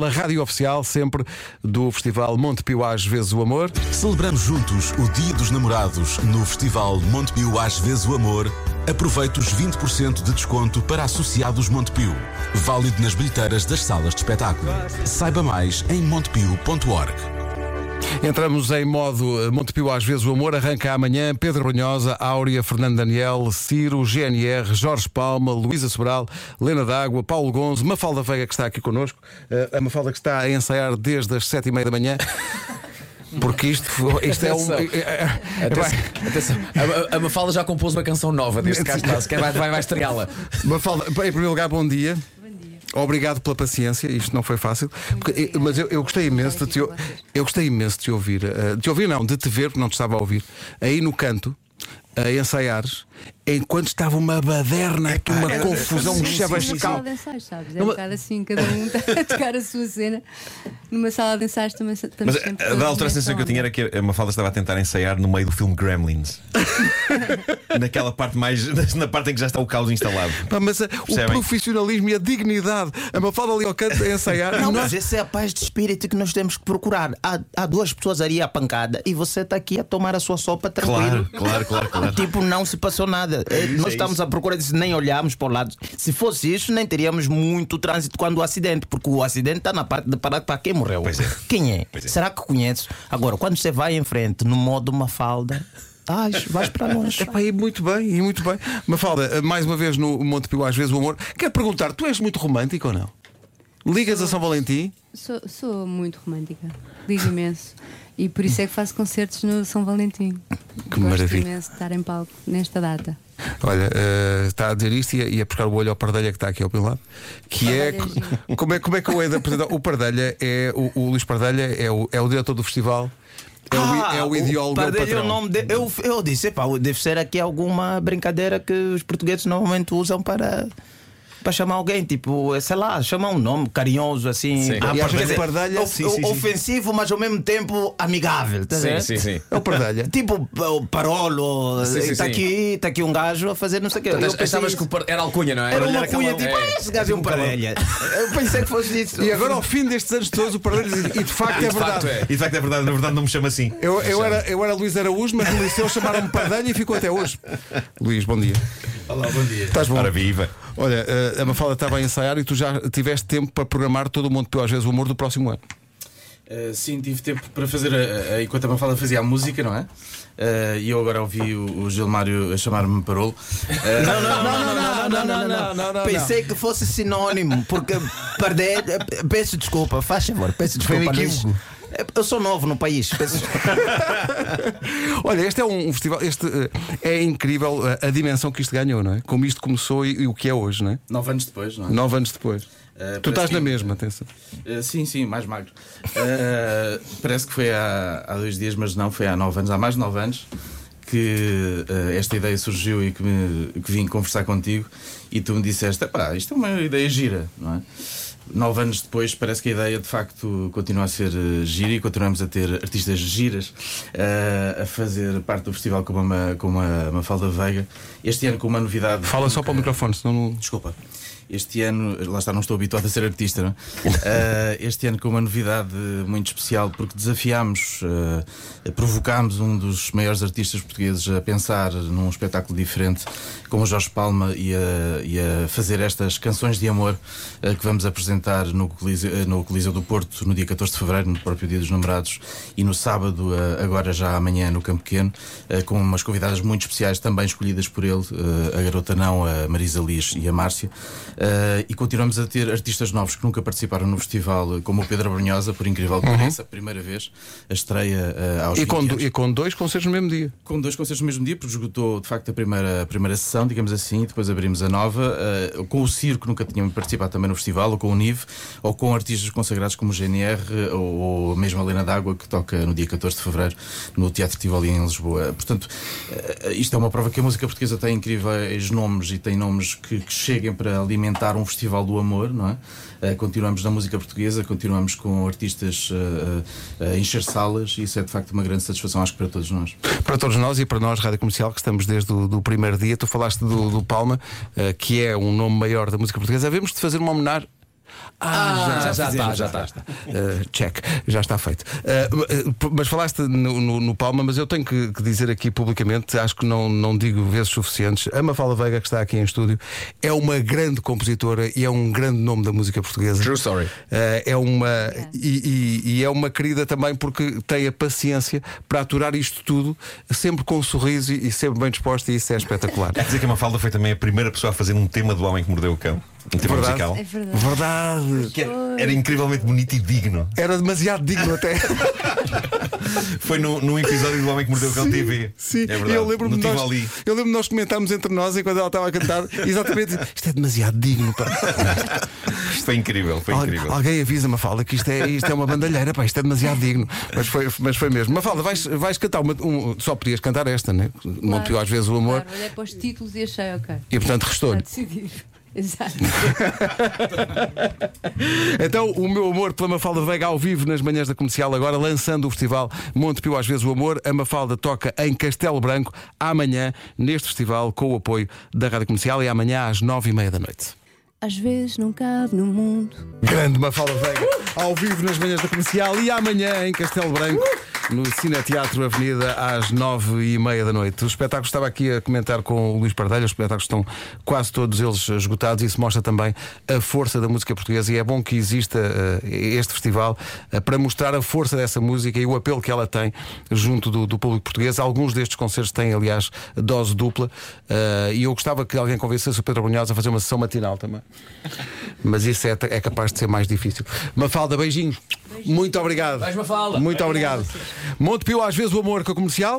A rádio oficial sempre do Festival Montepio Às Vezes o Amor. Celebramos juntos o Dia dos Namorados no Festival Montepio Às Vezes o Amor. Aproveite os 20% de desconto para associados Montepio. Válido nas bilheteiras das salas de espetáculo. Saiba mais em montepio.org. Entramos em modo eh, Montepio Às Vezes o Amor. Arranca amanhã Pedro Brunhosa, Áurea, Fernando Daniel, Ciro, GNR, Jorge Palma, Luísa Sobral, Lena D'Água, Paulo Gonzo, Mafalda Veiga que está aqui connosco. Eh, a Mafalda que está a ensaiar desde as sete e meia da manhã. Porque isto, isto é um. Atenção. Atenção, atenção. A, a Mafalda já compôs uma canção nova deste caso, vai, vai, vai estreá-la. Mafalda, em primeiro lugar, bom dia. Obrigado pela paciência, isto não foi fácil. Porque- mas eu, eu gostei imenso de te, eu gostei imenso de te ouvir. eh, De te ouvir, não, de te ver, porque não te estava a ouvir. Aí no canto, a ensaiares, enquanto estava uma baderna aqui, uma confusão, um Uma sala chabascal. de sabes? É Numa- um bocado assim, cada um está a tocar a sua cena. Numa sala de ensaios também estamos Mas sempre a, a todos da outra sensação que eu tinha era que a Mafalda estava a tentar ensaiar no meio do filme Gremlins. Naquela parte mais. Na parte em que já está o caos instalado. Pá, mas eh, o profissionalismo e a dignidade, a Mafalda ali ao canto a ensaiar. Não, nós- mas essa é a paz de espírito que nós temos que procurar. Há, há duas pessoas ali à pancada e você está aqui a tomar a sua sopa tranquilo. Claro, claro, claro, claro. Tipo, não se passou nada. Eh, nós estamos à procura disso, nem olhamos para o lado. Se fosse isso, nem teríamos muito trânsito quando o acidente, porque o acidente está na parte de parar para quem morreu. Pois é. Quem é? Pois é. Será que conheces? Agora, quando você vai em frente no modo Mafalda, ai, vais para longe. Epá, e muito bem, e muito bem. Mafalda, mais uma vez no Montepio, às vezes o amor. Quero perguntar, tu és muito romântico ou não? Ligas a São Valentim? Sou, sou muito romântica, ligo imenso. E por isso é que faço concertos no São Valentim. Que Gosto maravilha. imenso de estar em palco nesta data. Olha, eh, está a dizer isto e a, e a buscar o olho ao Pardelha que está aqui ao meu lado. Que é. Pardelha Como é, como é que eu de apresentar? O Pardelha é. O, o Luís Pardelha é o, é o diretor do festival. É, o, i- é o ideólogo, é o é patrão. o nome de, eu, eu disse, epá, deve ser aqui alguma brincadeira que os portugueses normalmente usam para. Para chamar alguém, tipo, sei lá, chamar um nome carinhoso assim. Sim. Ah, E às quer vezes dizer, Pardelha- of- Sim, sim, sim. ofensivo, mas ao mesmo tempo amigável. tá Sim, sim, sim. É o Pardelha. Tipo o Parolo, está aqui, tá aqui um gajo a fazer não sei o quê. Eu Portanto, achavas isso. que o par- era alcunha, não é? era uma Era cunha, aquela- tipo, é. ah, esse gajo é um parelha. Eu pensei que fosse isso. E agora, ao fim destes anos todos, o Pardelha diz. E de facto é De facto verdade. é. E de facto é verdade, na verdade não me chama assim. Eu, eu, era, eu era Luís Araújo, mas no liceu chamaram-me Pardelha e ficou até hoje. Luís, bom dia. Olá, bom dia. Estás bom? Ora viva. Olha, a Mafalda estava a ensaiar e tu já tiveste tempo para programar todo o mundo, às vezes, o humor do próximo ano. Uh, sim, tive tempo para fazer. A, a, enquanto a Mafalda fazia a música, não é? E eu agora ouvi o, Gilmário a chamar-me Parolo. não, não, não, não, não, não, não, Pensei que fosse sinónimo, porque perder. Peço desculpa, faz favor, peço desculpa. Foi um equívoco. Eu sou novo no país. Olha, este é um, festival, este eh, é incrível a, a dimensão que isto ganhou, não é? Como isto começou e, e o que é hoje, não é? nove anos depois, não é? Nove anos depois. Eh, tu estás parece na que- mesma, atenção. Uh, sim, sim, mais magro. Uh, parece que foi há, há dois dias, mas não, foi há nove anos, há mais de nove anos que uh, esta ideia surgiu e que, me, que vim conversar contigo e tu me disseste: pá, isto é uma ideia gira, não é? Nove anos depois, parece que a ideia de facto continua a ser uh, gira e continuamos a ter artistas giras uh, a fazer parte do festival como uma, como a Mafalda Veiga. Este ano, com uma novidade. Fala só para o microfone, senão não. Desculpa. Este ano, lá está, não estou habituado a ser artista, não? Eh, este ano com uma novidade muito especial, porque desafiámos, eh, provocámos um dos maiores artistas portugueses a pensar num espetáculo diferente, como o Jorge Palma, e a, e a fazer estas canções de amor eh, que vamos apresentar no Coliseu, eh, no Coliseu do Porto no dia 14 de fevereiro, no próprio Dia dos Namorados, e no sábado, eh, agora já amanhã, no Campo Pequeno, eh, com umas convidadas muito especiais, também escolhidas por ele, a garota não, a Marisa Liz e a Márcia. E continuamos a ter artistas novos que nunca participaram no festival, como o Pedro Brunhosa, por incrível que pareça, a primeira vez, a estreia aos E 20 com, anos. e com dois concertos no mesmo dia. Com dois concertos no mesmo dia, porque esgotou de facto a primeira, a primeira sessão, digamos assim, e depois abrimos a nova, com o Circo, que nunca tínhamos participado também no festival, ou com o NIV, ou com artistas consagrados como GNR, ou, mesmo a Lena D'Água, que toca no dia 14 de fevereiro no Teatro Tivoli em Lisboa. Portanto, uh, isto é uma prova que a música portuguesa tem incríveis nomes e tem nomes que, que cheguem para alimentar um festival do amor, não é? Uh, continuamos na música portuguesa, continuamos com artistas uh, a encher salas, e isso é de facto uma grande satisfação, acho que para todos nós. Para todos nós e para nós, Rádio Comercial, que estamos desde o primeiro dia, tu falaste do, do Palma, eh, que é um nome maior da música portuguesa. Havemos de fazer uma homenagem. Ah, já, já fizemos, está, já está. Uh, check, já está feito. Uh, uh, mas falaste no, no- no Palma, mas eu tenho que, que dizer aqui publicamente, acho que não, não digo vezes suficientes. A Mafalda Veiga, que está aqui em estúdio, é uma grande compositora e é um grande nome da música portuguesa. True story. Uh, é uma e, e- e é uma querida também porque tem a paciência para aturar isto tudo, sempre com um sorriso e, e sempre bem disposta, e isso é espetacular. Quer dizer que a Mafalda foi também a primeira pessoa a fazer um tema do Homem que Mordeu o Cão. Um tema Verdade. musical. É verdade. Verdade. Que era, era incrivelmente bonito e digno. Era demasiado digno até. Foi no, num episódio do Homem que Mordeu o Cão TV. Sim, é verdade. eu lembro-me nós, Tivoli. eu lembro de nós comentarmos entre nós enquanto ela estava a cantar, exatamente, isto é demasiado digno. Pá. Foi incrível, foi Al- incrível. Alguém avisa Mafalda que isto é, isto é uma bandalheira, pá, isto é demasiado digno. Mas foi, mas foi mesmo. Mafalda, vais, vais cantar uma. um- só podias cantar esta, né? Monteou às vezes o amor Claro, olhei para os títulos e achei, ok. e portanto Está restou-lhe. decidido. Exato. Então, o meu amor pela Mafalda Veiga ao vivo nas manhãs da comercial, agora lançando o festival Montepio às vezes o amor. A Mafalda toca em Castelo Branco amanhã, neste festival, com o apoio da Rádio Comercial e amanhã às nove e meia da noite. Às vezes não cabe no mundo. Grande Mafalda Veiga, ao vivo nas manhãs da comercial e amanhã em Castelo Branco, no Cineteatro Avenida, às nove e meia da noite. O espetáculo estava aqui a comentar com o Luís Pardelho, os espetáculos estão quase todos eles esgotados e isso mostra também a força da música portuguesa e é bom que exista eh, este festival eh, para mostrar a força dessa música e o apelo que ela tem junto do, do público português. Alguns destes concertos têm, aliás, dose dupla eh, e eu gostava que alguém convencesse o Pedro Brunhosa a fazer uma sessão matinal também. Mas isso é, é capaz de ser mais difícil. Mafalda, beijinhos. Muito obrigado. Vais, Mafalda. Muito obrigado. Monte Pio, às vezes o amor com a comercial.